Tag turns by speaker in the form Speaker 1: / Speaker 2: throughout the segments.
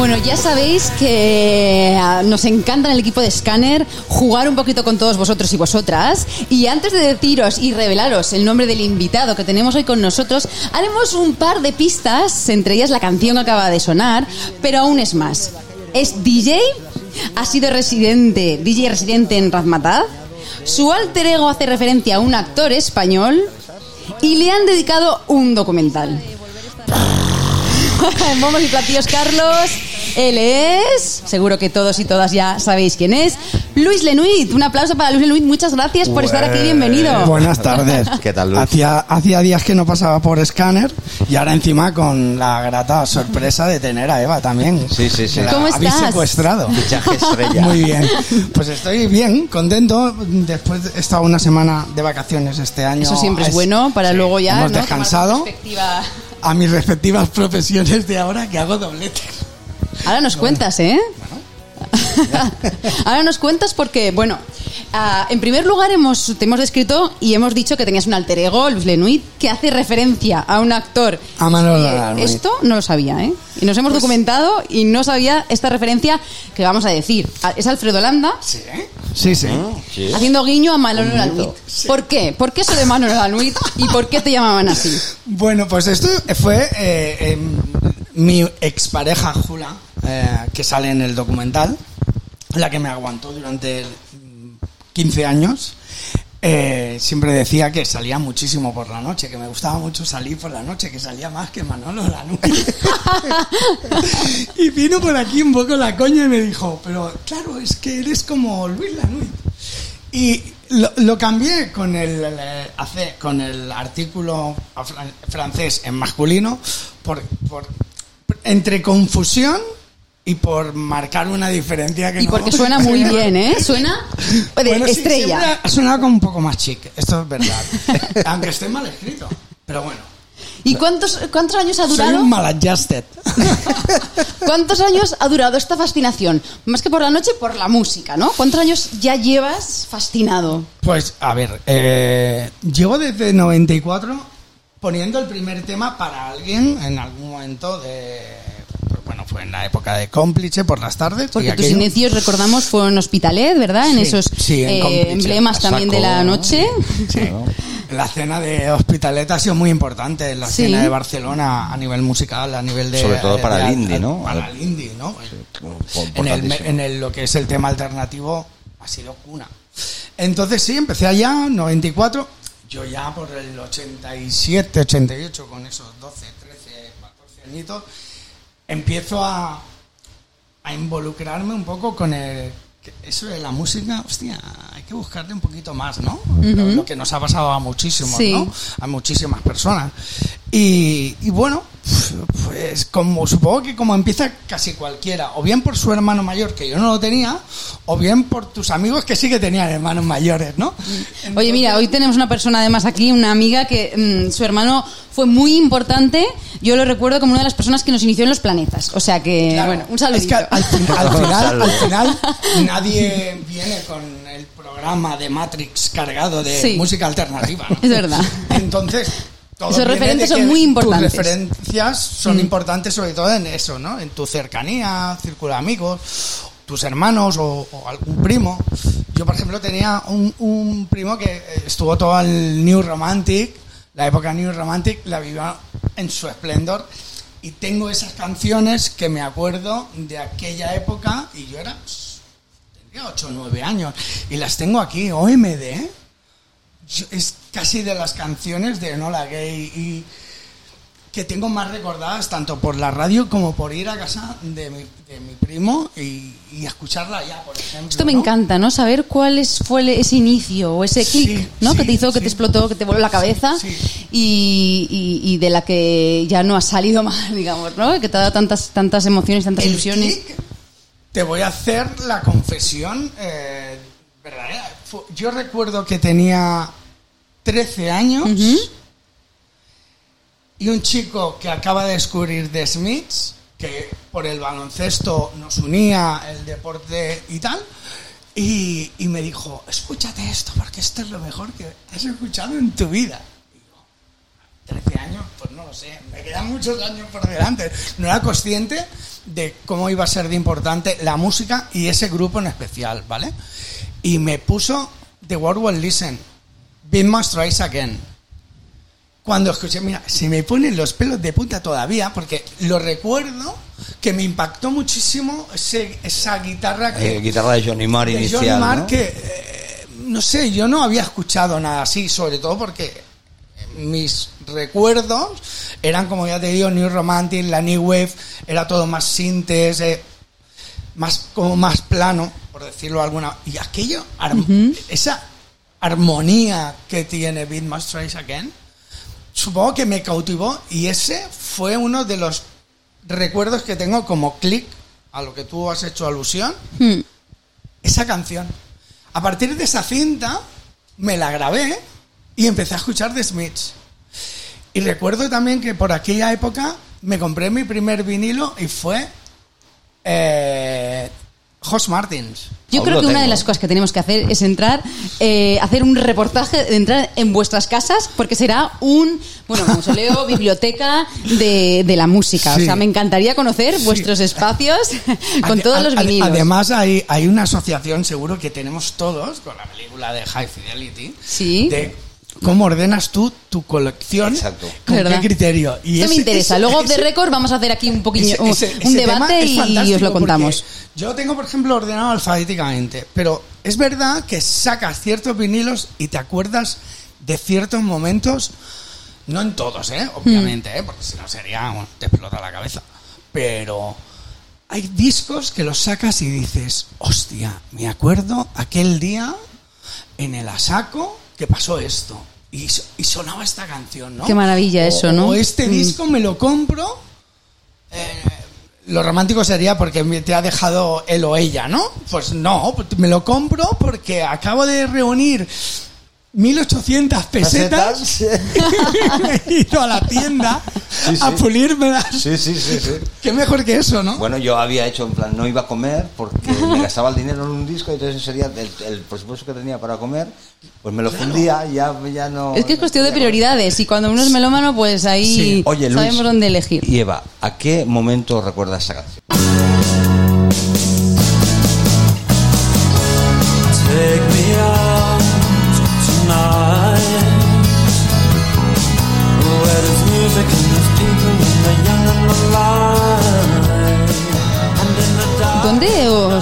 Speaker 1: Bueno, ya sabéis que ah, nos encanta en el equipo de Scanner jugar un poquito con todos vosotros y vosotras. Y antes de deciros y revelaros el nombre del invitado que tenemos hoy con nosotros, haremos un par de pistas, entre ellas la canción que acaba de sonar, pero aún es más. Es DJ, ha sido residente, DJ residente en Razmataz. Su alter ego hace referencia a un actor español y le han dedicado un documental. Momos y platillos, Carlos. Él es, seguro que todos y todas ya sabéis quién es, Luis Lenuit. Un aplauso para Luis Lenuit. Muchas gracias por estar aquí. Bienvenido.
Speaker 2: Buenas tardes.
Speaker 3: ¿Qué tal, Luis?
Speaker 2: Hacía, hacía días que no pasaba por Scanner y ahora encima con la grata sorpresa de tener a Eva también.
Speaker 3: Sí, sí, sí.
Speaker 2: La
Speaker 1: ¿Cómo
Speaker 2: habéis
Speaker 1: estás?
Speaker 2: secuestrado.
Speaker 3: Fichaje estrella.
Speaker 2: Muy bien. Pues estoy bien, contento. Después he estado una semana de vacaciones este año.
Speaker 1: Eso siempre es
Speaker 2: Es-
Speaker 1: bueno para
Speaker 2: sí,
Speaker 1: luego ya.
Speaker 2: Hemos
Speaker 1: ¿no?
Speaker 2: descansado
Speaker 1: Tomar perspectiva.
Speaker 2: A mis respectivas profesiones de ahora que hago dobletes.
Speaker 1: Ahora nos cuentas, ¿eh? Ahora nos cuentas porque, bueno, ah, en primer lugar hemos, te hemos descrito y hemos dicho que tenías un alter ego, Luis Lenuit, que hace referencia a un actor.
Speaker 2: A Manolo
Speaker 1: Eh,
Speaker 2: Lanuit.
Speaker 1: Esto no lo sabía, ¿eh? Y nos hemos documentado y no sabía esta referencia que vamos a decir. Ah, Es Alfredo Landa
Speaker 2: Sí, sí. sí.
Speaker 3: Sí.
Speaker 1: haciendo guiño a Manolo Lanuit. ¿Por qué? ¿Por qué eso de Manolo Lanuit y por qué te llamaban así?
Speaker 2: Bueno, pues esto fue eh, em, mi expareja Jula, eh, que sale en el documental, la que me aguantó durante mm, 15 años. Eh, siempre decía que salía muchísimo por la noche, que me gustaba mucho salir por la noche, que salía más que Manolo Lanuit. y vino por aquí un poco la coña y me dijo, pero claro, es que eres como Luis Lanuit. Y lo, lo cambié con el, con el artículo francés en masculino por, por- entre confusión y por marcar una diferencia que
Speaker 1: Y
Speaker 2: no-
Speaker 1: porque suena muy bien, ¿eh? Suena de
Speaker 2: Bueno, sí,
Speaker 1: estrella.
Speaker 2: siempre ha sonado como un poco más chic, esto es verdad. Aunque esté mal escrito. Pero bueno,
Speaker 1: ¿Y cuántos, cuántos años ha
Speaker 2: soy
Speaker 1: durado?
Speaker 2: un maladjusted.
Speaker 1: ¿Cuántos años ha durado esta fascinación? Más que por la noche, por la música, ¿no? ¿Cuántos años ya llevas fascinado?
Speaker 2: Pues, a ver, eh, llevo desde 94 poniendo el primer tema para alguien en algún momento de... pues, en la época de cómplice por las tardes.
Speaker 1: Porque tus
Speaker 2: aquello-
Speaker 1: inicios, recordamos, fueron Hospitalet, ¿verdad? En esos
Speaker 2: sí, en
Speaker 1: eh,
Speaker 2: Cómplice.
Speaker 1: emblemas también de la
Speaker 3: ¿no?
Speaker 1: noche.
Speaker 2: Sí. La cena de Hospitalet ha sido muy importante, la
Speaker 1: Sí.
Speaker 2: escena de Barcelona a nivel musical, a nivel de...
Speaker 3: Sobre todo para
Speaker 2: de-
Speaker 3: el indie, ¿no?
Speaker 2: Para el indie, ¿no? en, el, en el- lo que es el tema alternativo ha sido cuna. Entonces sí, empecé allá, 94, yo ya por el 87, 88, con esos 12, 13, 14 añitos, empiezo a, a involucrarme un poco con el... Eso de la música, hostia, hay que buscarle un poquito más, ¿no? lo, lo que nos ha pasado a muchísimos,
Speaker 1: Sí.
Speaker 2: ¿no? A muchísimas personas. Y, y bueno, pues como supongo que como empieza casi cualquiera, o bien por su hermano mayor, que yo no lo tenía, o bien por tus amigos que sí que tenían hermanos mayores, ¿no?
Speaker 1: Oye, mira, hoy tenemos una persona además aquí, una amiga que mm, su hermano fue muy importante. Yo lo recuerdo como una de las personas que nos inició en los planetas. O sea que,
Speaker 2: Claro,
Speaker 1: bueno, un saludito.
Speaker 2: Es que al, fin- al
Speaker 3: Un
Speaker 2: final,
Speaker 3: saludo.
Speaker 2: al final nadie viene con el programa de Matrix cargado de
Speaker 1: Sí.
Speaker 2: música alternativa. ¿no?
Speaker 1: Es verdad.
Speaker 2: Entonces, todo
Speaker 1: Esos referentes son muy importantes.
Speaker 2: Tus referencias son
Speaker 1: Mm.
Speaker 2: importantes sobre todo en eso, ¿no? En tu cercanía, círculo de amigos, tus hermanos o, o algún primo. Yo, por ejemplo, tenía un, un primo que eh, estuvo todo el New Romantic, la época New Romantic, la vivió en su esplendor. Y tengo esas canciones que me acuerdo de aquella época y yo era, pues, tendría 8 o 9 años. Y las tengo aquí, OMD. Yo- es casi de las canciones de Enola Gay y que tengo más recordadas tanto por la radio como por ir a casa de mi, de mi primo y, y escucharla ya, por ejemplo.
Speaker 1: Esto me
Speaker 2: ¿no?
Speaker 1: encanta, ¿no? Saber cuál es, fue ese inicio o ese
Speaker 2: Sí,
Speaker 1: clic, ¿no?
Speaker 2: sí,
Speaker 1: que te hizo, que te explotó, que te voló la cabeza y, y- y de la que ya no has salido más, digamos, ¿no? Que te ha dado tantas, tantas emociones, tantas
Speaker 2: El
Speaker 1: ilusiones.
Speaker 2: click, te voy a hacer la confesión eh, verdadera. Yo recuerdo que tenía 13 años
Speaker 1: Ujú.
Speaker 2: y un chico que acaba de descubrir The Smiths, que por el baloncesto nos unía el deporte y tal, y, y me dijo, escúchate esto, porque esto es lo mejor que has escuchado en tu vida. Y yo, 13 años, Pues no lo sé, me quedan muchos años por delante. No era consciente de cómo iba a ser de importante la música y ese grupo en especial, ¿vale? Y me puso The World Will Listen, Beat Must Rise Again. Cuando escuché, mira, se me ponen los pelos de punta todavía, porque lo recuerdo que me impactó muchísimo ese- esa guitarra que,
Speaker 3: Eh, guitarra de Johnny Marr inicial.
Speaker 2: Johnny Marr
Speaker 3: ¿no?
Speaker 2: que, eh, no sé, yo no había escuchado nada así, sobre todo porque mis recuerdos eran, como ya te digo, New Romantic, la New Wave, era todo más sintes, eh, más, como más plano, por decirlo alguna. Y aquello, esa armonía que tiene Beat Must Rise Again, supongo que me cautivó y ese fue uno de los recuerdos que tengo como click a lo que tú has hecho alusión
Speaker 1: Hmm.
Speaker 2: esa canción. A partir de esa cinta me la grabé y empecé a escuchar The Smiths. Y recuerdo también que por aquella época me compré mi primer vinilo y fue eh, Josh Martins.
Speaker 1: Yo
Speaker 3: Aún
Speaker 1: creo que una de las cosas que tenemos que hacer es entrar, eh, hacer un reportaje, de entrar en vuestras casas, porque será un, bueno, mausoleo, biblioteca de, de la música.
Speaker 2: Sí.
Speaker 1: O sea, me encantaría conocer vuestros espacios con todos los vinilos.
Speaker 2: Además hay, hay una asociación seguro que tenemos todos con la película de High Fidelity.
Speaker 1: Sí.
Speaker 2: De cómo ordenas tú tu colección.
Speaker 3: Exacto.
Speaker 2: ¿Con
Speaker 1: ¿Verdad?
Speaker 2: qué criterio? Y
Speaker 1: Esto me interesa.
Speaker 2: ese-
Speaker 1: Luego, off the
Speaker 2: ese-
Speaker 1: record, vamos a hacer aquí un poquillo,
Speaker 2: Ese-
Speaker 1: un,
Speaker 2: ese-
Speaker 1: un
Speaker 2: ese tema
Speaker 1: debate y, os lo contamos.
Speaker 2: Yo tengo, por ejemplo, ordenado alfabéticamente, pero es verdad que sacas ciertos vinilos y te acuerdas de ciertos momentos, no en todos, ¿eh? obviamente, ¿eh? porque si no sería, bueno, te explota la cabeza, pero hay discos que los sacas y dices, hostia, me acuerdo aquel día en el Asaco que pasó esto. Y, y sonaba esta canción, ¿no?
Speaker 1: Qué maravilla
Speaker 2: O-
Speaker 1: eso, ¿no?
Speaker 2: O este
Speaker 1: Mm.
Speaker 2: disco me lo compro eh, lo romántico sería porque te ha dejado él o ella, ¿no? Pues no, me lo compro porque acabo de reunir 1800 pesetas y me he ido a la tienda
Speaker 3: Sí, sí.
Speaker 2: a pulírmelas.
Speaker 3: Sí, sí, sí, sí.
Speaker 2: Qué mejor que eso, ¿no?
Speaker 3: Bueno, yo había hecho en plan, no iba a comer porque me gastaba el dinero en un disco y entonces sería el, el presupuesto que tenía para comer, pues me lo fundía y ya, ya no...
Speaker 1: Es que es cuestión de prioridades y cuando uno es melómano, pues ahí
Speaker 2: Sí.
Speaker 3: Oye, Luis,
Speaker 1: sabemos dónde elegir.
Speaker 3: Y Eva, ¿a qué momento recuerdas esa canción?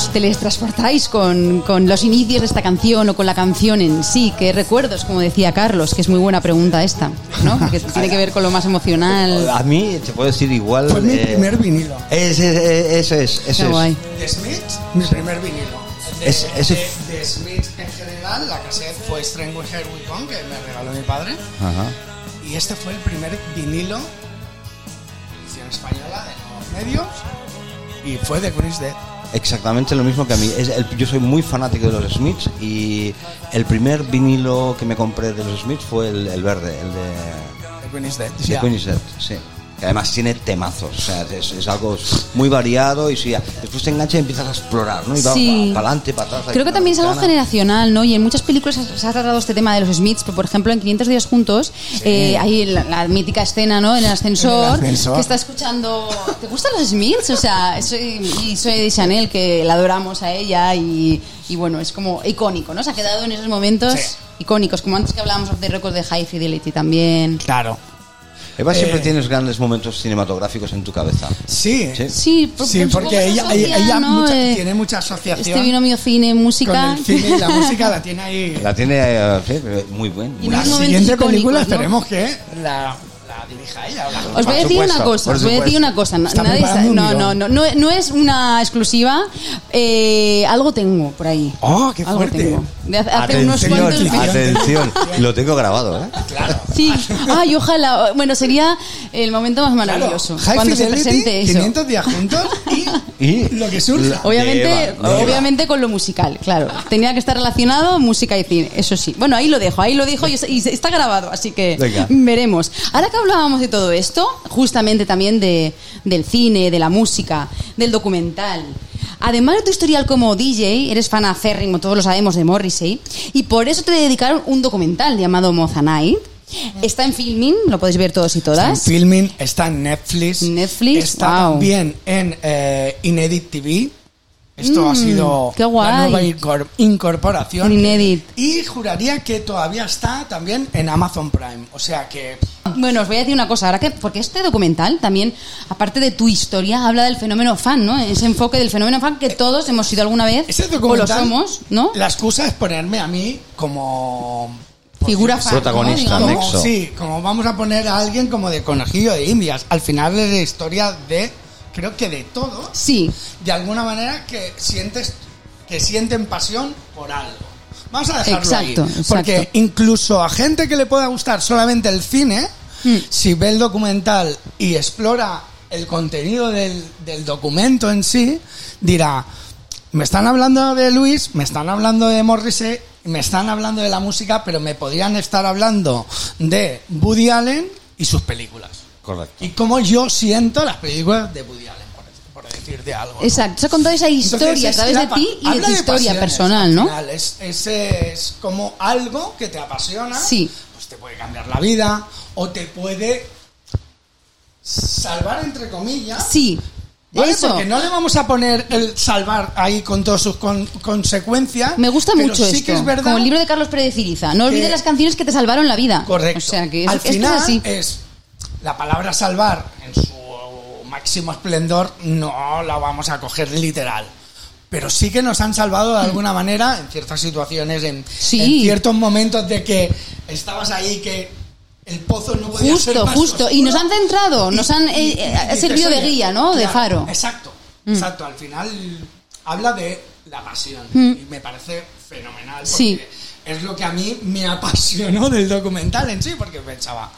Speaker 1: Os teletransportáis con, con los inicios de esta canción o con la canción en sí? ¿Qué recuerdos, como decía Carlos? Que es muy buena pregunta esta, ¿no? Porque tiene que ver con lo más emocional.
Speaker 3: A mí, te puedo decir igual...
Speaker 2: Fue mi
Speaker 3: eh,
Speaker 2: primer vinilo.
Speaker 3: Ese, ese, es, ese
Speaker 1: Qué
Speaker 3: es.
Speaker 1: guay.
Speaker 2: De Smiths, mi primer vinilo. De,
Speaker 3: Es- ese-
Speaker 2: de, de Smiths en general, la cassette fue Strange Here We Come, que me regaló mi padre.
Speaker 3: Ajá.
Speaker 2: Y este fue el primer vinilo, edición española de nuevos medios, y fue de Chris Dead.
Speaker 3: Exactamente lo mismo que a mí. Es el- yo soy muy fanático de los Smiths y el primer vinilo que me compré de los Smiths fue el, el verde, el de,
Speaker 2: Dead. Ya.
Speaker 3: Queen's Dead, sí. Que además tiene temazos, o sea, es, es algo muy variado y si después te engancha y empiezas a explorar, ¿no? Y va
Speaker 1: Sí.
Speaker 3: para adelante, para atrás.
Speaker 1: Creo que también es algo generacional, ¿no? Y en muchas películas se ha tratado este tema de los Smiths, pero por ejemplo en 500 días juntos eh, hay la, la mítica escena, ¿no? En el ascensor,
Speaker 2: En el ascensor.
Speaker 1: que está escuchando... ¿Te gustan los Smiths? O sea, soy, y soy de Chanel, que la adoramos a ella y, y bueno, es como icónico, ¿no? Se ha quedado en esos momentos
Speaker 2: Sí.
Speaker 1: icónicos, como antes que hablábamos de récord de High Fidelity también.
Speaker 2: Claro.
Speaker 3: Eva, siempre
Speaker 2: Eh.
Speaker 3: tienes grandes momentos cinematográficos en tu cabeza.
Speaker 2: Sí.
Speaker 3: Sí.
Speaker 1: Sí, por-
Speaker 2: Sí,
Speaker 1: por-
Speaker 2: porque ella,
Speaker 1: asocia,
Speaker 2: ella- ella
Speaker 1: ¿no?
Speaker 2: mucha-
Speaker 1: Eh,
Speaker 2: tiene mucha asociación
Speaker 1: Este vino mío cine,
Speaker 2: con
Speaker 1: música.
Speaker 2: el cine y la música la tiene ahí.
Speaker 3: La tiene eh, muy buen.
Speaker 1: Y
Speaker 3: muy
Speaker 2: la siguiente película
Speaker 1: ¿no?
Speaker 2: esperemos que la dirija ella.
Speaker 1: Os voy a decir una cosa, os voy a decir una cosa. nadie no, no, no, no, no es una exclusiva. eh, algo tengo por ahí.
Speaker 2: Oh, qué
Speaker 1: Algo
Speaker 2: fuerte.
Speaker 1: tengo. De hace, hace unos
Speaker 3: Atención,
Speaker 1: cuantos meses.
Speaker 3: atención. Lo tengo grabado, ¿eh?
Speaker 1: Sí. Ay, ojalá. Bueno, sería el momento más
Speaker 2: Claro,
Speaker 1: maravilloso.
Speaker 2: High
Speaker 1: cuando se
Speaker 2: Fidelity,
Speaker 1: presente eso.
Speaker 2: 500 días juntos y,
Speaker 3: Y
Speaker 2: lo que surja.
Speaker 1: Obviamente,
Speaker 3: De Eva, de Eva.
Speaker 1: obviamente con lo musical, claro. Tenía que estar relacionado música y cine, eso sí. Bueno, ahí lo dejo, ahí lo dejo y, y está grabado, así que
Speaker 3: Venga.
Speaker 1: veremos. Ahora que hablábamos de todo esto, justamente también de, del cine, de la música, del documental. Además de tu historial como DJ, eres fan aférrimo, todos lo sabemos, de Morrissey, y por eso te dedicaron un documental llamado Mozanite, Está en filming, lo podéis ver todos y
Speaker 2: Está en
Speaker 1: todas.
Speaker 2: Filming, está en Netflix.
Speaker 1: Netflix,
Speaker 2: Está
Speaker 1: wow.
Speaker 2: también en eh, Inedit TV. Esto
Speaker 1: Mm,
Speaker 2: ha sido
Speaker 1: qué
Speaker 2: la
Speaker 1: guay.
Speaker 2: nueva incor- incorporación.
Speaker 1: En Inedit.
Speaker 2: Y juraría que todavía está también en Amazon Prime. O sea que
Speaker 1: Bueno, os voy a decir una cosa, ahora que, porque este documental también, aparte de tu historia, habla del fenómeno fan, ¿no? Ese enfoque del fenómeno fan que todos hemos sido alguna vez,
Speaker 2: ese
Speaker 1: o lo
Speaker 2: documental,
Speaker 1: somos, ¿no?
Speaker 2: La excusa es ponerme a mí como...
Speaker 1: Figura fan,
Speaker 3: Protagonista,
Speaker 1: ¿no?
Speaker 2: como-
Speaker 3: nexo.
Speaker 2: sí, como vamos a poner a alguien como de conejillo de indias. Al final es la historia de, creo que de todo,
Speaker 1: Sí,
Speaker 2: de alguna manera que sientes que sienten pasión por algo. Vamos a dejarlo
Speaker 1: Exacto,
Speaker 2: ahí.
Speaker 1: exacto.
Speaker 2: Porque incluso a gente que le pueda gustar solamente el cine,
Speaker 1: Mm.
Speaker 2: si ve el documental y explora el contenido del, del documento en sí, dirá, me están hablando de Luis, me están hablando de Morrissey, me están hablando de la música, pero me podrían estar hablando de Woody Allen y sus películas.
Speaker 3: Correcto.
Speaker 2: Y cómo yo siento las películas de Woody Allen, por, por decirte algo. ¿no?
Speaker 1: exacto. Se ha contado esa
Speaker 2: Entonces,
Speaker 1: historia a través de ti y de tu historia
Speaker 2: pasiones,
Speaker 1: personal,
Speaker 2: al
Speaker 1: ¿no?
Speaker 2: final. Es, es, es como algo que te apasiona,
Speaker 1: Sí.
Speaker 2: pues te puede cambiar la vida o te puede salvar, entre comillas.
Speaker 1: Sí,
Speaker 2: ¿vale?
Speaker 1: eso.
Speaker 2: Porque no le vamos a poner el salvar ahí con todas sus con- consecuencias.
Speaker 1: Me gusta
Speaker 2: pero
Speaker 1: mucho
Speaker 2: sí
Speaker 1: esto.
Speaker 2: que es verdad.
Speaker 1: Como el libro de Carlos Pérez Ciriza. No olvides las canciones que te salvaron la vida.
Speaker 2: Correcto.
Speaker 1: O sea, que es,
Speaker 2: Al
Speaker 1: esto es
Speaker 2: final
Speaker 1: así.
Speaker 2: es la palabra salvar en su máximo esplendor no la vamos a coger literal. Pero sí que nos han salvado de alguna manera en ciertas situaciones, en,
Speaker 1: Sí.
Speaker 2: en ciertos momentos de que estabas ahí que el pozo no podía ser
Speaker 1: Justo,
Speaker 2: más
Speaker 1: justo. Y
Speaker 2: oscuro.
Speaker 1: nos han centrado, nos han eh, eh, ha
Speaker 2: dices,
Speaker 1: servido de
Speaker 2: "Oye,
Speaker 1: guía, ¿no? De
Speaker 2: claro,
Speaker 1: faro. Mm.
Speaker 2: Exacto, exacto. Al final habla de la pasión
Speaker 1: Mm.
Speaker 2: y me parece fenomenal. Porque
Speaker 1: Sí.
Speaker 2: Es lo que a mí me apasionó del documental en sí, porque pensaba,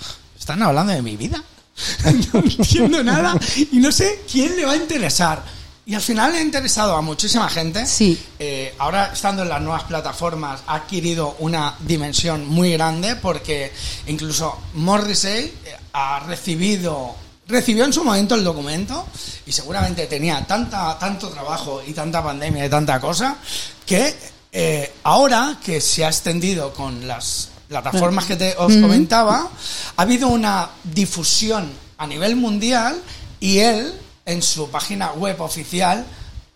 Speaker 2: están hablando de mi vida. no entiendo nada y no sé quién le va a interesar. Y al final le ha interesado a muchísima gente.
Speaker 1: Sí.
Speaker 2: Eh, ahora, estando en las nuevas plataformas, ha adquirido una dimensión muy grande porque incluso Morrissey eh, ha recibido recibió en su momento el documento y seguramente tenía tanta tanto trabajo y tanta pandemia y tanta cosa que eh, ahora que se ha extendido con las plataformas que te, os comentaba ha habido una difusión a nivel mundial y él en su página web oficial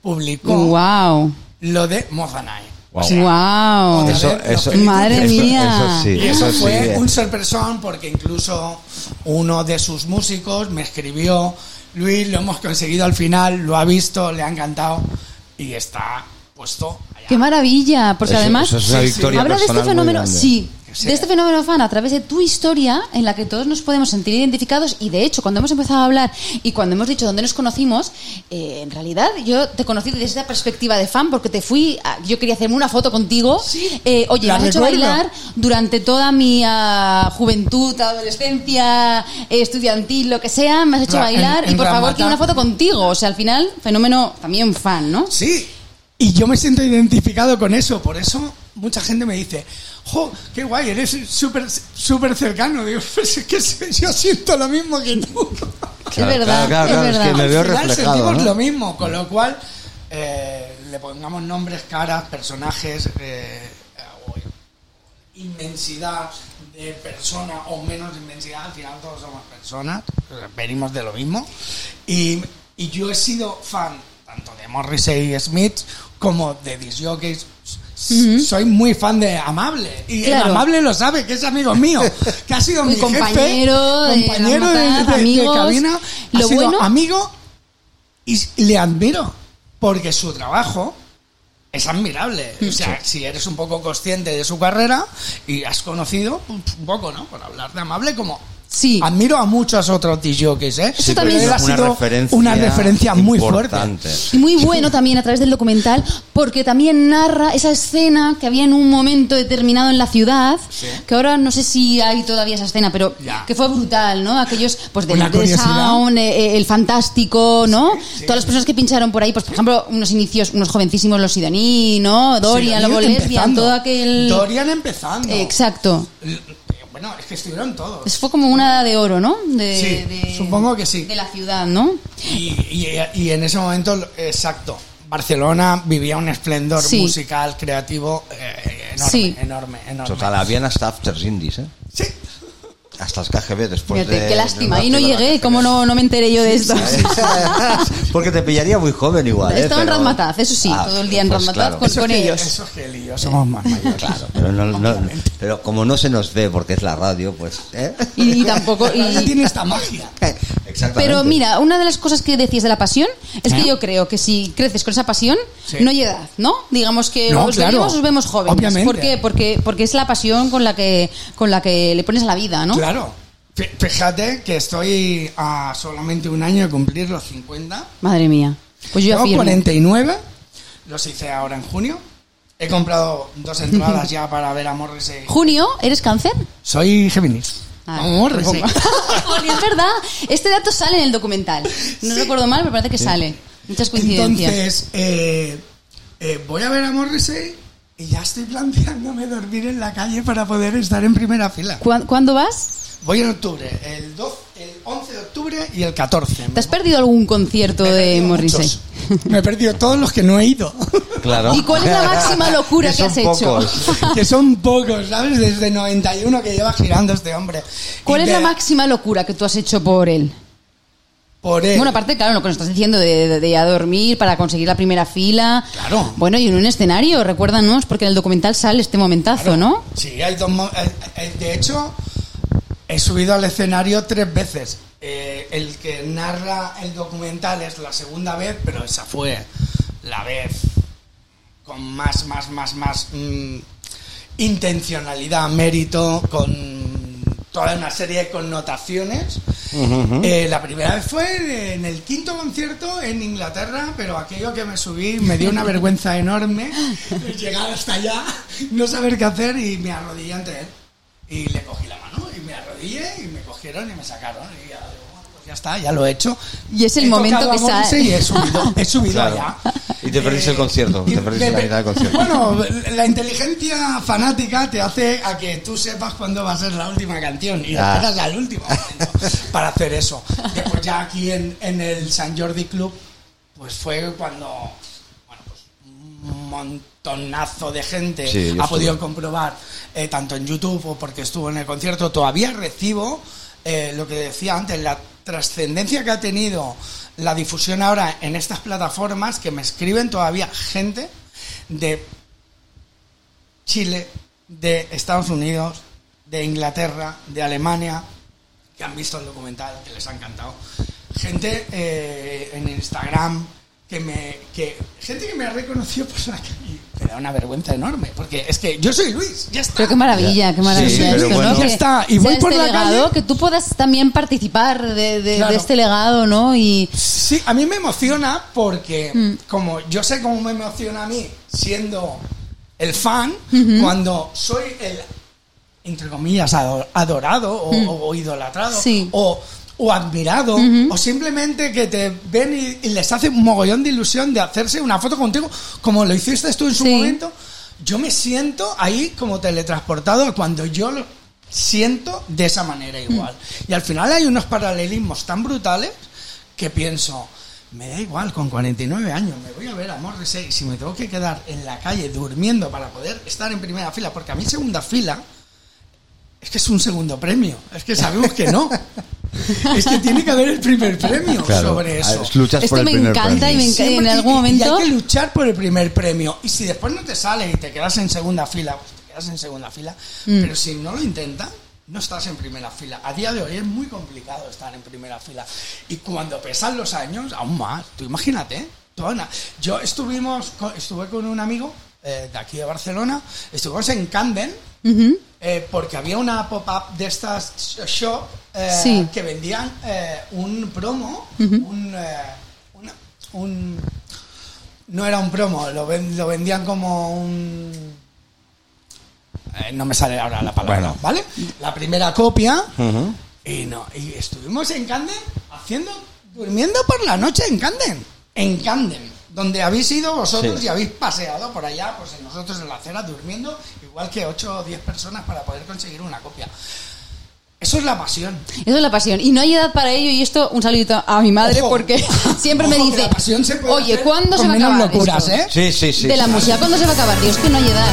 Speaker 2: publicó
Speaker 1: Wow.
Speaker 2: lo de Mozanai.
Speaker 3: Wow.
Speaker 1: Wow.
Speaker 3: Eso,
Speaker 2: vez, los
Speaker 3: eso,
Speaker 2: películas.
Speaker 1: Madre
Speaker 3: eso-
Speaker 1: mía.
Speaker 3: Eso sí,
Speaker 2: Y eso
Speaker 3: eso
Speaker 2: fue
Speaker 3: sí.
Speaker 2: un sorpresón porque incluso uno de sus músicos me escribió, Luis, lo hemos conseguido al final, lo ha visto, le ha encantado y está puesto allá.
Speaker 1: Qué maravilla, porque
Speaker 3: Eso-
Speaker 1: además
Speaker 3: eso es una
Speaker 2: Sí, sí.
Speaker 1: habla de este fenómeno,
Speaker 3: grande.
Speaker 1: De este fenómeno fan a través de tu historia en la que todos nos podemos sentir identificados y de hecho cuando hemos empezado a hablar y cuando hemos dicho dónde nos conocimos, eh, en realidad yo te conocí desde esa perspectiva de fan porque te fui, a- yo quería hacerme una foto contigo,
Speaker 2: Sí,
Speaker 1: Eh, oye, me has hecho bailar durante toda mi ah, juventud, adolescencia, eh, estudiantil, lo que sea, me has hecho bailar
Speaker 2: en-
Speaker 1: y por favor quiero una foto contigo, o sea, al final fenómeno también fan, ¿no?
Speaker 2: Sí, y yo me siento identificado con eso, por eso mucha gente me dice, jo, qué guay, eres súper súper cercano. Digo, pues es que yo siento lo mismo que tú.
Speaker 1: es verdad,
Speaker 3: claro, claro,
Speaker 1: es
Speaker 3: claro, es
Speaker 1: verdad.
Speaker 3: que me veo
Speaker 2: Al final
Speaker 3: reflejado,
Speaker 2: sentimos
Speaker 3: ¿no?
Speaker 2: lo mismo, con lo cual eh, le pongamos nombres, caras, personajes, eh, inmensidad de persona o menos inmensidad, al final todos somos personas, venimos de lo mismo. Y, y yo he sido fan tanto de Morrissey y Smith como de disjockeys. Soy muy fan de Amable y el. Amable lo sabe, que es amigo mío, que ha sido
Speaker 1: Mi compañero
Speaker 2: jefe,
Speaker 1: de
Speaker 2: compañero de,
Speaker 1: Ramataz,
Speaker 2: de- de
Speaker 1: amigos.
Speaker 2: cabina, ha
Speaker 1: Lo
Speaker 2: sido
Speaker 1: bueno-
Speaker 2: amigo y le admiro porque su trabajo es admirable. O sea, si eres un poco consciente de su carrera y has conocido pues, un poco, ¿no? Por hablar de amable como
Speaker 1: Sí.
Speaker 2: admiro a muchos otros DJs, ¿eh?
Speaker 1: Eso también
Speaker 2: Pero él ha
Speaker 3: una
Speaker 2: sido
Speaker 3: referencia
Speaker 2: una referencia muy fuerte.
Speaker 1: Y muy bueno también a través del documental, porque también narra esa escena que había en un momento determinado en la ciudad, que ahora no sé si hay todavía esa escena, pero
Speaker 2: Ya.
Speaker 1: que fue brutal, ¿no? Aquellos, pues del
Speaker 2: curiosidad.
Speaker 1: sound, eh, eh, el fantástico, ¿no?
Speaker 2: sí,
Speaker 1: Todas las personas que pincharon por ahí, pues por ejemplo, unos inicios, unos jovencísimos, los Sidoní, ¿no? Dorian,
Speaker 2: Sí,
Speaker 1: Lobo Lesbian,
Speaker 2: empezando.
Speaker 1: todo aquel...
Speaker 2: Dorian empezando.
Speaker 1: Exacto.
Speaker 2: L- Bueno, es que estuvieron todos.
Speaker 1: Eso fue como una edad de oro, ¿no? De,
Speaker 2: Sí,
Speaker 1: de-
Speaker 2: supongo que sí.
Speaker 1: De la ciudad, ¿no?
Speaker 2: Y, y- y en ese momento, exacto, Barcelona vivía un esplendor
Speaker 1: Sí.
Speaker 2: musical, creativo eh, enorme,
Speaker 1: Sí.
Speaker 2: enorme, enorme.
Speaker 3: Total, habían hasta afters indies, ¿eh?
Speaker 2: Sí.
Speaker 3: Hasta las KGB después
Speaker 1: Fíjate,
Speaker 3: de...
Speaker 1: qué lástima. Ahí no llegué. ¿cómo no, no me enteré yo de esto?
Speaker 3: Porque te pillaría muy joven igual. ¿eh?
Speaker 1: Estaba en
Speaker 3: Pero-
Speaker 1: Razmataz, eso sí,
Speaker 3: Ah,
Speaker 1: todo el día en
Speaker 3: pues
Speaker 1: Razmataz
Speaker 3: claro.
Speaker 1: con,
Speaker 2: Eso
Speaker 1: con
Speaker 2: es que-
Speaker 1: ellos.
Speaker 2: Eso es que él y yo somos más mayores.
Speaker 3: Claro, pero, no- no- pero como no se nos ve porque es la radio, pues... ¿eh?
Speaker 1: Y, y tampoco... y-
Speaker 2: tiene esta magia.
Speaker 3: Exactamente.
Speaker 1: Pero mira, una de las cosas que decías de la pasión es que
Speaker 2: ¿Eh?
Speaker 1: yo creo que si creces con esa pasión,
Speaker 2: Sí.
Speaker 1: no hay edad, ¿no? Digamos que
Speaker 2: No,
Speaker 1: os
Speaker 2: claro.
Speaker 1: vemos, os vemos jóvenes.
Speaker 2: Obviamente.
Speaker 1: ¿Por qué? Porque, porque es la pasión con la que con la que le pones a la vida, ¿no?
Speaker 2: Claro. Fí- Fíjate que estoy a solamente un año de cumplir los 50.
Speaker 1: Madre mía. Pues yo
Speaker 2: Tengo
Speaker 1: afirmo.
Speaker 2: 49. Los hice ahora en junio. He comprado dos entradas ya para ver a Morrissey.
Speaker 1: Junio, ¿eres cáncer?
Speaker 2: Soy Géminis.
Speaker 1: Ah,
Speaker 2: Como Morrissey.
Speaker 1: Jolín, es verdad. Este dato sale en el documental. No
Speaker 2: Sí.
Speaker 1: recuerdo mal, pero parece que sale. Muchas coincidencias.
Speaker 2: Entonces, eh, eh, voy a ver a Morrissey y ya estoy planteándome dormir en la calle para poder estar en primera fila.
Speaker 1: ¿Cuán- ¿Cuándo vas?
Speaker 2: Voy en octubre, el, 12, el 11 de octubre y el 14.
Speaker 1: ¿Te has perdido algún concierto
Speaker 2: Me
Speaker 1: de Morrissey?
Speaker 2: muchos. Me he perdido todos los que no he ido.
Speaker 3: Claro.
Speaker 1: ¿Y cuál es la máxima locura que, has hecho?
Speaker 2: que son pocos, ¿sabes? Desde 91 que lleva girando este hombre.
Speaker 1: ¿Cuál
Speaker 2: Y
Speaker 1: es la máxima locura que tú has hecho por él?
Speaker 2: Por él.
Speaker 1: Bueno, aparte, claro, lo que nos estás diciendo de, de, de ir a dormir para conseguir la primera fila.
Speaker 2: Claro.
Speaker 1: Bueno, y en un escenario, recuérdanos, porque en el documental sale este momentazo,
Speaker 2: Claro.
Speaker 1: ¿no?
Speaker 2: Sí, hay dos. eh, eh, De hecho, he subido al escenario tres veces. Eh, el que narra el documental es la segunda vez, pero esa fue la vez con más, más, más, más mm, intencionalidad, mérito, con toda una serie de connotaciones. Eh, la primera vez fue en el quinto concierto en Inglaterra, pero aquello que me subí me dio una vergüenza enorme llegar hasta allá, no saber qué hacer y me arrodillé ante él. Y le cogí la mano y me arrodillé y me cogieron y me sacaron. Y ya, pues está, ya lo he hecho.
Speaker 1: Y es el
Speaker 2: He
Speaker 1: momento que sale.
Speaker 2: Y he subido, he subido
Speaker 3: Claro.
Speaker 2: allá.
Speaker 3: Y te perdiste el concierto,
Speaker 2: y
Speaker 3: te perdiste la
Speaker 2: me-
Speaker 3: mitad del concierto.
Speaker 2: Bueno, la inteligencia fanática te hace a que tú sepas cuándo va a ser la última canción y
Speaker 3: Ah.
Speaker 2: esperas al último momento para hacer eso. Después ya aquí en, en el San Jordi Club, pues fue cuando bueno, pues, un montonazo de gente
Speaker 3: Sí,
Speaker 2: ha
Speaker 3: estuve.
Speaker 2: podido comprobar, eh, tanto en YouTube o porque estuvo en el concierto, todavía recibo eh, lo que decía antes, la trascendencia que ha tenido la difusión ahora en estas plataformas, que me escriben todavía gente de Chile, de Estados Unidos, de Inglaterra, de Alemania, que han visto el documental, que les ha encantado. Gente eh, en Instagram que me que gente que me ha reconocido por la calle. Me da una vergüenza enorme, porque es que yo soy Luis, ya está.
Speaker 1: Pero qué maravilla, qué maravilla
Speaker 3: Sí, pero
Speaker 1: esto,
Speaker 3: bueno.
Speaker 1: ¿no?
Speaker 3: Ya
Speaker 1: Que
Speaker 2: está, y voy por
Speaker 1: este
Speaker 2: la
Speaker 1: legado,
Speaker 2: calle.
Speaker 1: que tú puedas también participar de, de-
Speaker 2: Claro.
Speaker 1: de este legado, ¿no? Y
Speaker 2: Sí, a mí me emociona porque,
Speaker 1: Mm.
Speaker 2: como yo sé cómo me emociona a mí siendo el fan, cuando soy el, entre comillas, ado- adorado o, o idolatrado
Speaker 1: Mm. Sí.
Speaker 2: o, o admirado o simplemente que te ven y, y les hace un mogollón de ilusión de hacerse una foto contigo como lo hiciste tú en su
Speaker 1: Sí.
Speaker 2: momento, yo me siento ahí como teletransportado a cuando yo lo siento de esa manera igual. Y al final hay unos paralelismos tan brutales que pienso, me da igual, con 49 años me voy a ver a Morrissey y si me tengo que quedar en la calle durmiendo para poder estar en primera fila, porque a mí segunda fila es que es un segundo premio, es que sabemos que no. Es que tiene que haber el primer premio
Speaker 3: Claro.
Speaker 2: sobre eso.
Speaker 3: Luchas
Speaker 1: Esto
Speaker 3: por el
Speaker 1: me
Speaker 3: primer
Speaker 1: encanta
Speaker 3: premio.
Speaker 1: y me enca-
Speaker 2: Siempre-
Speaker 1: en algún
Speaker 2: y- y
Speaker 1: momento-
Speaker 2: hay que luchar por el primer premio. Y si después no te sale y te quedas en segunda fila, pues te quedas en segunda fila.
Speaker 1: Mm.
Speaker 2: Pero si no lo intentas, no estás en primera fila. A día de hoy es muy complicado estar en primera fila. Y cuando pesan los años, aún más. Tú imagínate. Yo estuvimos, estuve con un amigo eh, de aquí de Barcelona, estuvimos en Camden. Eh, porque había una pop-up de estas sh- shop eh,
Speaker 1: Sí.
Speaker 2: que vendían eh, un promo, un, eh, una- un- no era un promo, lo, ven- lo vendían como un eh, no me sale ahora la palabra,
Speaker 3: Bueno.
Speaker 2: ¿vale? La primera copia y no, y estuvimos en Camden haciendo, durmiendo por la noche en Camden, en Camden, donde habéis ido vosotros
Speaker 3: Sí.
Speaker 2: y habéis paseado por allá, pues en nosotros en la acera durmiendo, igual que 8 o 10 personas para poder conseguir una copia. Eso es la pasión.
Speaker 1: Eso es la pasión. Y no hay edad para ello. Y esto, un saludito a mi madre,
Speaker 2: Ojo.
Speaker 1: porque siempre me
Speaker 2: Ojo, que
Speaker 1: dice: Oye, ¿cuándo se va a acabar?
Speaker 2: locuras,
Speaker 1: esto?
Speaker 2: ¿eh?
Speaker 3: Sí, sí, sí.
Speaker 1: de la música, ¿cuándo se va a acabar? Dios, que no hay edad.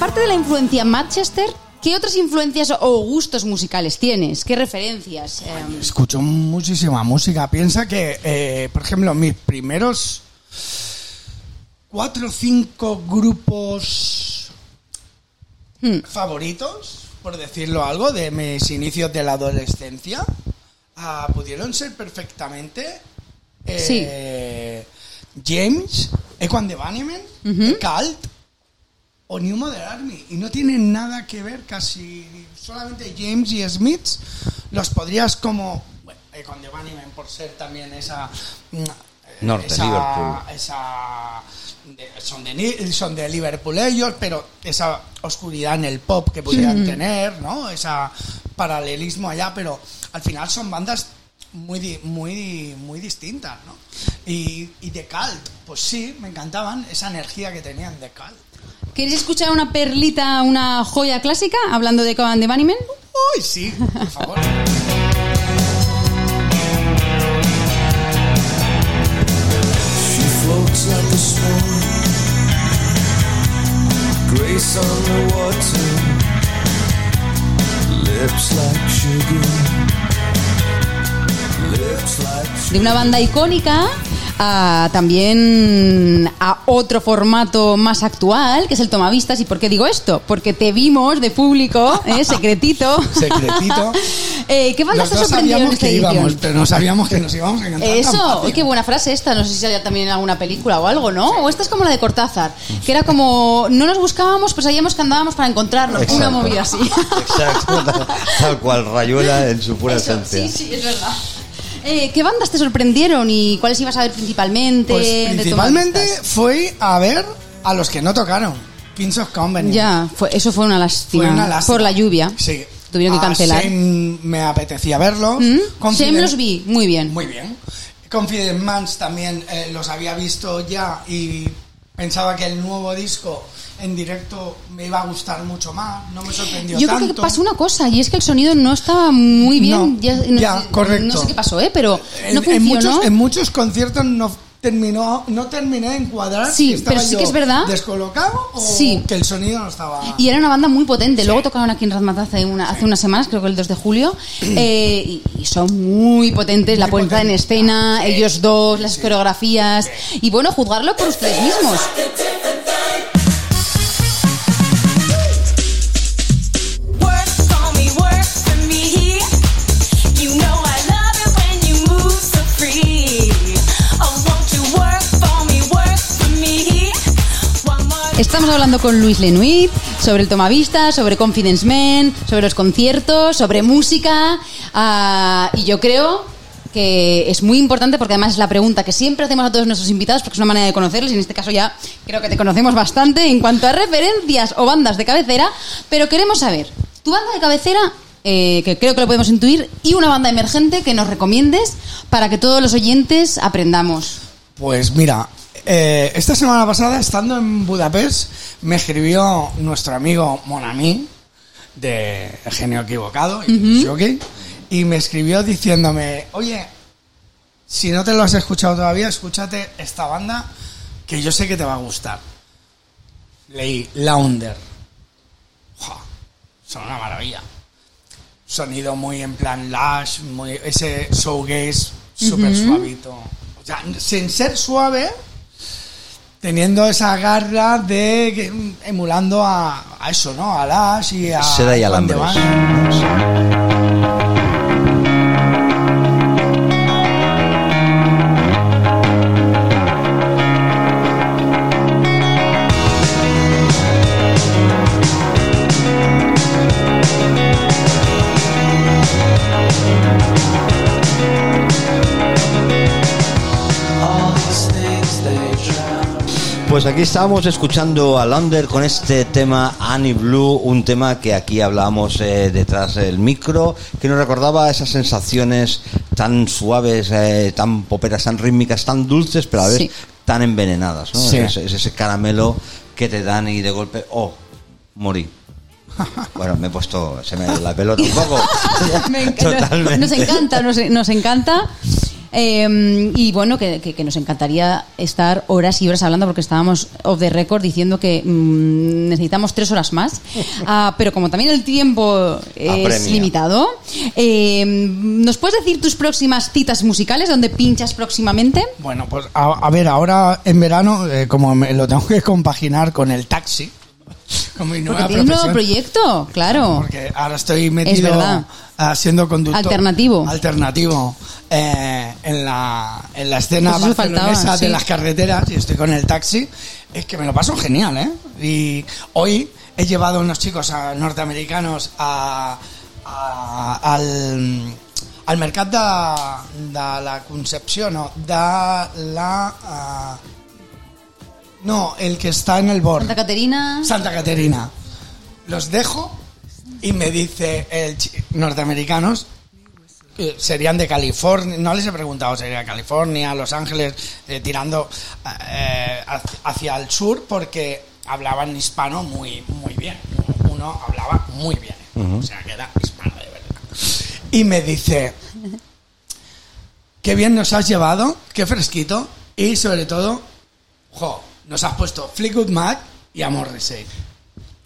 Speaker 1: Aparte de la influencia Manchester, ¿qué otras influencias o gustos musicales tienes? ¿Qué referencias? Eh,
Speaker 2: Escucho muchísima música. Piensa que, eh, por ejemplo, mis primeros cuatro o cinco grupos
Speaker 1: Hmm.
Speaker 2: favoritos, por decirlo algo, de mis inicios de la adolescencia, ah, pudieron ser perfectamente eh, James, Equan de Bunnymen, The Cult o New Model Army. Y no tienen nada que ver, casi solamente James y Smiths los podrías como. Bueno, Equan de Bunnymen por ser también esa. mm,
Speaker 3: Norte,
Speaker 2: esa-
Speaker 3: Liverpool.
Speaker 2: esa- de- son, de, son de Liverpool ellos, pero esa oscuridad en el pop que pudieran tener, ¿no? Esa paralelismo allá, pero al final son bandas muy di- muy muy distintas, ¿no? Y, y The Cult, pues sí, me encantaban esa energía que tenían The Cult.
Speaker 1: ¿Queréis escuchar una perlita, una joya clásica, hablando de Coban de Bunnymen?
Speaker 2: Uy, sí, por favor.
Speaker 4: Floats like a swan, grace on the water, lips like sugar, lips like
Speaker 1: De una banda icónica a también a otro formato más actual, que es el Tomavistas. ¿Y por qué digo esto? Porque te vimos de público, ¿eh? secretito.
Speaker 2: Secretito.
Speaker 1: Eh, ¿Qué banda en esta
Speaker 2: que
Speaker 1: edición?
Speaker 2: íbamos, pero no sabíamos que nos íbamos a encontrar tan
Speaker 1: Eso, qué buena frase esta, no sé si haya también en alguna película o algo, ¿no? O esta es como la de Cortázar, que era como, no nos buscábamos, pues sabíamos que andábamos para encontrarnos, una movida así.
Speaker 3: Exacto, tal, tal cual Rayuela en su pura
Speaker 1: Eso,
Speaker 3: esencia.
Speaker 1: sí, sí, es verdad. Eh, ¿Qué bandas te sorprendieron y cuáles ibas a ver principalmente?
Speaker 2: Pues
Speaker 1: de
Speaker 2: principalmente fue a ver a los que no tocaron. Kings of Convenience.
Speaker 1: Ya, fue, eso fue una lástima.
Speaker 2: Fue una lástima.
Speaker 1: Por la lluvia.
Speaker 2: Sí.
Speaker 1: Tuvieron que
Speaker 2: A
Speaker 1: cancelar.
Speaker 2: Shame me apetecía verlos.
Speaker 1: ¿Mm? Shame los vi, muy bien.
Speaker 2: Muy bien. Confident Mans también eh, los había visto ya y pensaba que el nuevo disco en directo me iba a gustar mucho más. No me sorprendió
Speaker 1: Yo
Speaker 2: tanto.
Speaker 1: creo que pasó una cosa y es que el sonido no estaba muy bien.
Speaker 2: No,
Speaker 1: ya,
Speaker 2: correcto.
Speaker 1: No sé qué pasó, ¿eh? Pero
Speaker 2: En,
Speaker 1: no
Speaker 2: en muchos, en muchos conciertos no terminó, no terminé de encuadrar
Speaker 1: Sí,
Speaker 2: si
Speaker 1: pero sí que es verdad.
Speaker 2: descolocado o
Speaker 1: Sí.
Speaker 2: que el sonido no estaba.
Speaker 1: Y era una banda muy potente. Luego tocaron aquí en Razmataz hace, una, hace unas semanas, creo que el 2 de julio. eh, y, son muy potentes. la puesta en escena, ellos dos, las coreografías. Y bueno, juzgarlo por ustedes mismos. Estamos hablando con Luis Lenuit sobre el Tomavista, sobre Confidence Men, sobre los conciertos, sobre música. ah, y yo creo que es muy importante porque además es la pregunta que siempre hacemos a todos nuestros invitados porque es una manera de conocerlos y en este caso ya creo que te conocemos bastante en cuanto a referencias o bandas de cabecera, pero queremos saber, tu banda de cabecera, eh, que creo que lo podemos intuir, y una banda emergente que nos recomiendes para que todos los oyentes aprendamos.
Speaker 2: Pues mira, eh, esta semana pasada, estando en Budapest, me escribió nuestro amigo Monami, de El Genio Equivocado, y jockey, y me escribió diciéndome, oye, si no te lo has escuchado todavía, escúchate esta banda que yo sé que te va a gustar. Leí Launder. ¡Jua! Son una maravilla. Sonido muy en plan lash, muy, ese showgaze súper suavito. O sea, sin ser suave, teniendo esa garra de que- emulando a, a eso, ¿no? A Lash y a
Speaker 3: Seda y alambres. Pues aquí estábamos escuchando a Lander con este tema Annie Blue, un tema que aquí hablábamos eh, detrás del micro, que nos recordaba esas sensaciones tan suaves, eh, tan poperas, tan rítmicas, tan dulces, pero a
Speaker 1: Sí.
Speaker 3: tan envenenadas. ¿no?
Speaker 2: Sí.
Speaker 3: Es, es ese caramelo que te dan y de golpe, oh, morí. Bueno, me he puesto, se me la pelota un poco.
Speaker 1: Me.
Speaker 3: Totalmente.
Speaker 1: Nos encanta, nos, nos encanta. Eh, y bueno, que, que- que nos encantaría estar horas y horas hablando porque estábamos off the record diciendo que mm, necesitamos tres horas más. Ah, pero como también el tiempo es
Speaker 3: Apremia.
Speaker 1: limitado, eh, ¿nos puedes decir tus próximas citas musicales donde pinchas próximamente?
Speaker 2: Bueno, pues a, a ver, ahora en verano, eh, como me lo tengo que compaginar con el taxi, con mi nueva
Speaker 1: un nuevo proyecto, claro.
Speaker 2: porque ahora estoy metido
Speaker 1: verdad.
Speaker 2: ah, siendo conductor
Speaker 1: Alternativo.
Speaker 2: alternativo eh, en la en la escena
Speaker 1: Pues
Speaker 2: barcelonesa
Speaker 1: faltaba,
Speaker 2: de las carreteras y estoy con el taxi es que me lo paso genial eh y hoy he llevado a unos chicos a- norteamericanos a, a- al al mercat de, de la Concepció, no, de la... no, el que está en el bord.
Speaker 1: Santa Caterina.
Speaker 2: Santa Caterina. Los dejo y me dice el norteamericanos serían de California, no les he preguntado, sería California, Los Ángeles, eh, tirando eh, hacia- hacia el sur porque hablaban hispano muy, muy bien. Uno hablaba muy bien, o sea que era hispano de verdad. Y me dice, qué bien nos has llevado, qué fresquito y sobre todo, jo, nos has puesto Fleetwood Mac y Amor Morrissey.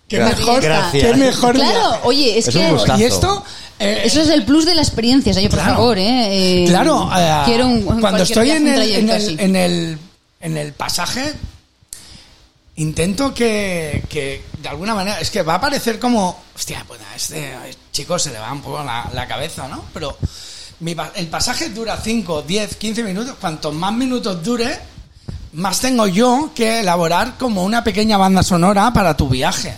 Speaker 2: Qué
Speaker 3: Gracias.
Speaker 2: mejor,
Speaker 3: Gracias.
Speaker 2: qué mejor
Speaker 1: Claro, oye, es
Speaker 3: Es
Speaker 1: que
Speaker 3: un.
Speaker 2: Y esto, eh,
Speaker 1: eso es el plus de la experiencia, o sea, yo por
Speaker 2: Claro.
Speaker 1: favor, ¿eh? Eh,
Speaker 2: claro, eh,
Speaker 1: quiero un,
Speaker 2: cuando estoy en el, en, el, en, el, en el pasaje, intento que, que de alguna manera, es que va a parecer como, hostia, pues a este chico se le va un poco la, la cabeza, ¿no? Pero mi el pasaje dura 5, 10, 15 minutos, cuanto más minutos dure, más tengo yo que elaborar como una pequeña banda sonora para tu viaje.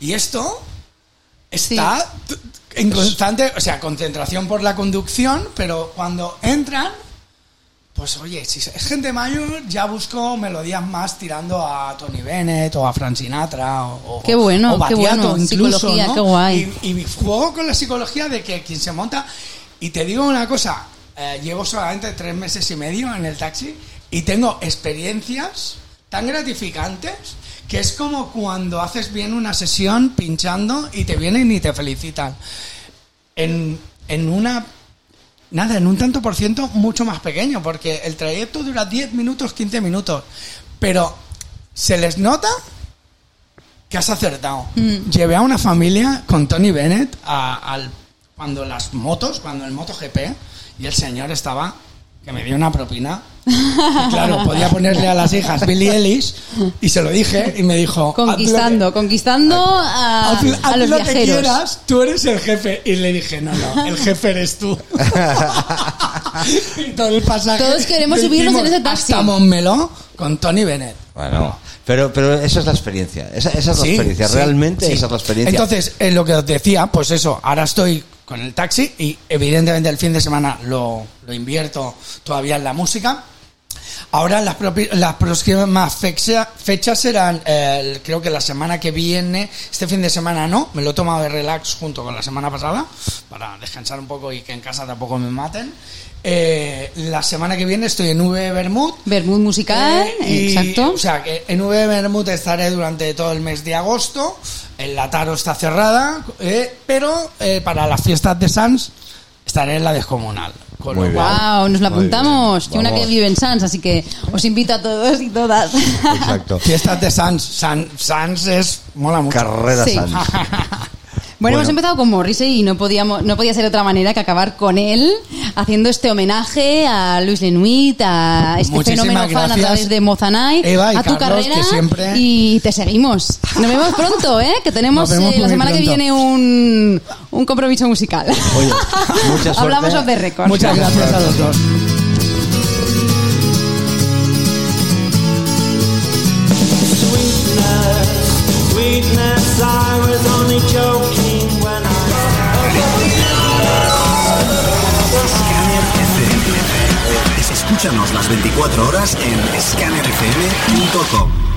Speaker 2: Y esto está en constante, o sea, concentración por la conducción, pero cuando entran, pues oye, si es gente mayor, ya busco melodías más tirando a Tony Bennett o a Frank Sinatra o,
Speaker 1: Qué bueno,
Speaker 2: o
Speaker 1: qué bueno.
Speaker 2: incluso,
Speaker 1: Psicología,
Speaker 2: ¿no?
Speaker 1: qué guay.
Speaker 2: Y, y juego con la psicología de que quien se monta, y te digo una cosa, eh, llevo solamente tres meses y medio en el taxi y tengo experiencias tan gratificantes que es como cuando haces bien una sesión pinchando y te vienen y te felicitan. En, en una nada, en un tanto por ciento mucho más pequeño, porque el trayecto dura 10 minutos, 15 minutos, pero se les nota que has acertado. Llevé a una familia con Tony Bennett a- al, cuando las motos, cuando el MotoGP, y el señor estaba que me dio una propina. Y claro, podía ponerle a las hijas Billy Ellis y se lo dije y me dijo... "Haz lo que-
Speaker 1: Conquistando, conquistando a,
Speaker 2: haz
Speaker 1: a los
Speaker 2: lo que
Speaker 1: viajeros.
Speaker 2: quieras, tú eres el jefe. Y le dije, no, no, el jefe eres tú. Y todo el pasaje.
Speaker 1: Todos queremos subirnos en ese taxi.
Speaker 2: Hasta Montmeló con Tony Bennett.
Speaker 3: Bueno, pero, pero esa es la experiencia. Esa, esa es la
Speaker 2: Sí,
Speaker 3: experiencia.
Speaker 2: sí,
Speaker 3: Realmente
Speaker 2: sí.
Speaker 3: esa es la experiencia.
Speaker 2: Entonces, eh, lo que os decía, pues eso, ahora estoy con el taxi y evidentemente el fin de semana lo, lo invierto todavía en la música. Ahora las, próximas fecha- fechas serán, eh, creo que la semana que viene, este fin de semana no, me lo he tomado de relax junto con la semana pasada, para descansar un poco y que en casa tampoco me maten. Eh, la semana que viene estoy en V Bermud,
Speaker 1: Bermud musical,
Speaker 2: eh, y,
Speaker 1: exacto.
Speaker 2: O sea, que en V Bermud estaré durante todo el mes de agosto. El Lataro está cerrada, pero para las fiestas de Sans estaré en la descomunal. Con
Speaker 3: Muy
Speaker 2: lo
Speaker 3: bien.
Speaker 1: Wow, nos la apuntamos. Que una que vive en Sans, así que os invito a todos y todas.
Speaker 3: Exacto.
Speaker 2: fiestas de Sans. San- Sans es. mola mucho.
Speaker 3: Carrera
Speaker 1: Sí.
Speaker 3: Sans.
Speaker 1: Bueno, hemos empezado con Morrissey y no podíamos, no podía ser de otra manera que acabar con él haciendo este homenaje a Luis Lenuit, a este
Speaker 2: Muchísimas
Speaker 1: fenómeno fan a través de Mozanay,
Speaker 2: Eva y
Speaker 1: a tu
Speaker 2: Carlos,
Speaker 1: carrera
Speaker 2: siempre-
Speaker 1: y te seguimos. Nos vemos pronto, ¿eh? Que tenemos eh, la semana que viene un, un compromiso musical.
Speaker 3: Oye, mucha.
Speaker 1: Hablamos off the record.
Speaker 2: Muchas gracias a los dos.
Speaker 5: Escúchanos las 24 horas en scannerfm.com.